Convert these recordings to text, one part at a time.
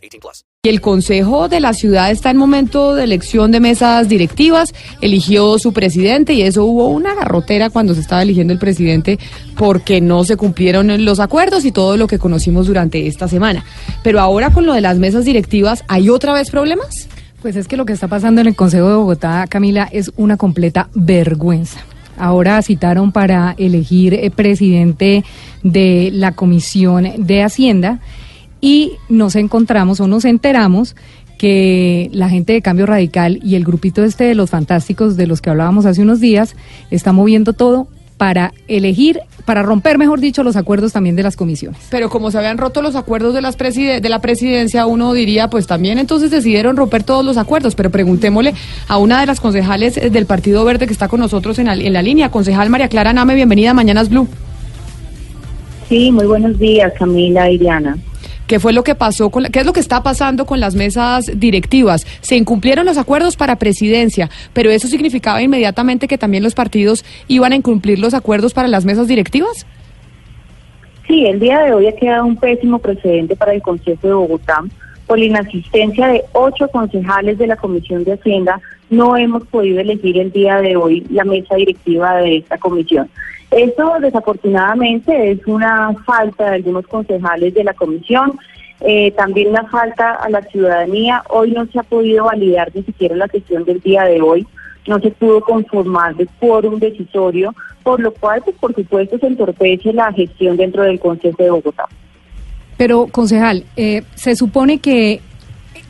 18 plus. El Consejo de la Ciudad está en momento de elección de mesas directivas. Eligió su presidente y eso hubo una garrotera cuando se estaba eligiendo el presidente porque no se cumplieron los acuerdos y todo lo que conocimos durante esta semana. Pero ahora con lo de las mesas directivas, ¿hay otra vez problemas? Pues es que lo que está pasando en el Consejo de Bogotá, Camila, es una completa vergüenza. Ahora citaron para elegir eh, presidente de la Comisión de Hacienda y nos encontramos o nos enteramos que la gente de Cambio Radical y el grupito este de los fantásticos de los que hablábamos hace unos días está moviendo todo para elegir, para romper, mejor dicho, los acuerdos también de las comisiones. Pero como se habían roto los acuerdos de, las de la presidencia, uno diría, pues también entonces decidieron romper todos los acuerdos. Pero preguntémosle a una de las concejales del Partido Verde que está con nosotros en la, en la línea, concejal María Clara Name, bienvenida a Mañanas Blue. Sí, muy buenos días, Camila y Diana. ¿Qué fue lo que pasó con qué es lo que está pasando con las mesas directivas? Se incumplieron los acuerdos para presidencia, pero eso significaba inmediatamente que también los partidos iban a incumplir los acuerdos para las mesas directivas? Sí, el día de hoy ha quedado un pésimo precedente para el Consejo de Bogotá. Por la inasistencia de ocho concejales de la Comisión de Hacienda, no hemos podido elegir el día de hoy la mesa directiva de esta comisión. Esto desafortunadamente es una falta de algunos concejales de la comisión, eh, también una falta a la ciudadanía. Hoy no se ha podido validar ni siquiera la sesión del día de hoy, no se pudo conformar de quórum decisorio, por lo cual, pues, por supuesto, se entorpece la gestión dentro del Consejo de Bogotá. Pero, concejal, eh, se supone que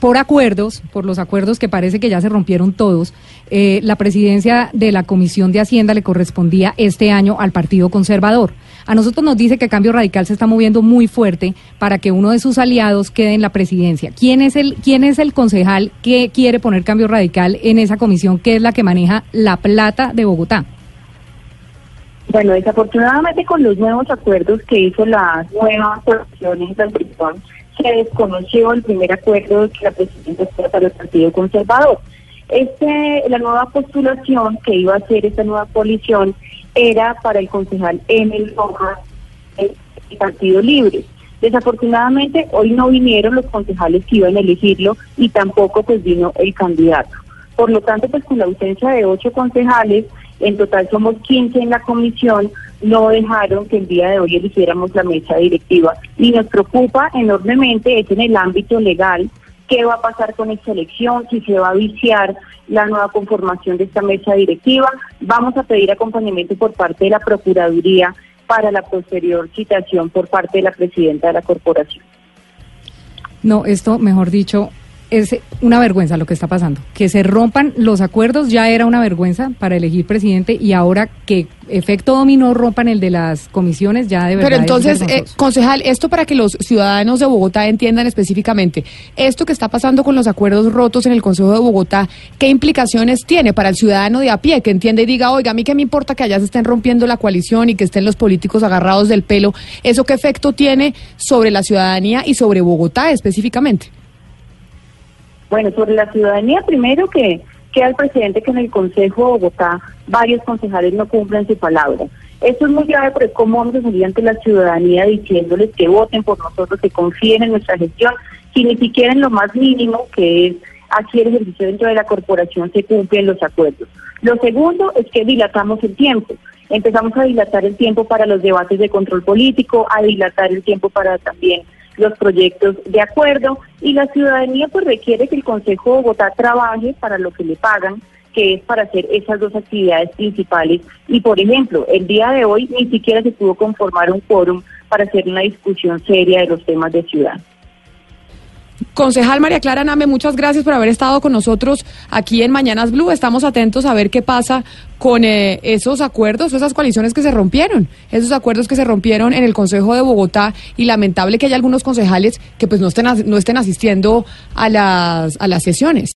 por acuerdos, por los acuerdos que parece que ya se rompieron todos, eh, la presidencia de la Comisión de Hacienda le correspondía este año al Partido Conservador. A nosotros nos dice que Cambio Radical se está moviendo muy fuerte para que uno de sus aliados quede en la presidencia. ¿Quién es el, quién es el concejal que quiere poner Cambio Radical en esa comisión que es la que maneja la plata de Bogotá? Bueno, desafortunadamente con los nuevos acuerdos que hizo la nueva corporación del se desconoció el primer acuerdo que la presidenta fue para el Partido Conservador. Este, la nueva postulación que iba a hacer esta nueva coalición era para el concejal Emil Rojas del Partido Libre. Desafortunadamente hoy no vinieron los concejales que iban a elegirlo y tampoco pues vino el candidato. Por lo tanto, pues con la ausencia de ocho concejales, en total somos 15 en la comisión, no dejaron que el día de hoy eligiéramos la mesa directiva. Y nos preocupa enormemente, es en el ámbito legal, qué va a pasar con esta elección, si se va a viciar la nueva conformación de esta mesa directiva. Vamos a pedir acompañamiento por parte de la Procuraduría para la posterior citación por parte de la presidenta de la corporación. No, esto, mejor dicho, es una vergüenza lo que está pasando. Que se rompan los acuerdos ya era una vergüenza para elegir presidente y ahora que efecto dominó rompan el de las comisiones ya de verdad. Pero entonces, eh, concejal, esto para que los ciudadanos de Bogotá entiendan específicamente, esto que está pasando con los acuerdos rotos en el Consejo de Bogotá, ¿qué implicaciones tiene para el ciudadano de a pie que entiende y diga, oiga, a mí qué me importa que allá se estén rompiendo la coalición y que estén los políticos agarrados del pelo? ¿Eso qué efecto tiene sobre la ciudadanía y sobre Bogotá específicamente? Bueno, sobre la ciudadanía, primero que queda el presidente que en el Consejo de Bogotá varios concejales no cumplen su palabra. Esto es muy grave porque cómo vamos a ante la ciudadanía diciéndoles que voten por nosotros, que confíen en nuestra gestión, si ni siquiera en lo más mínimo que es aquí el ejercicio dentro de la corporación se cumplen los acuerdos. Lo segundo es que dilatamos el tiempo. Empezamos a dilatar el tiempo para los debates de control político, a dilatar el tiempo para también los proyectos de acuerdo y la ciudadanía pues requiere que el Consejo de Bogotá trabaje para lo que le pagan, que es para hacer esas dos actividades principales. Y por ejemplo, el día de hoy ni siquiera se pudo conformar un quórum para hacer una discusión seria de los temas de ciudad. Concejal María Clara Name, muchas gracias por haber estado con nosotros aquí en Mañanas Blue. Estamos atentos a ver qué pasa con eh, esos acuerdos, esas coaliciones que se rompieron, esos acuerdos que se rompieron en el Consejo de Bogotá y lamentable que haya algunos concejales que pues no estén, no estén asistiendo a las, a las sesiones.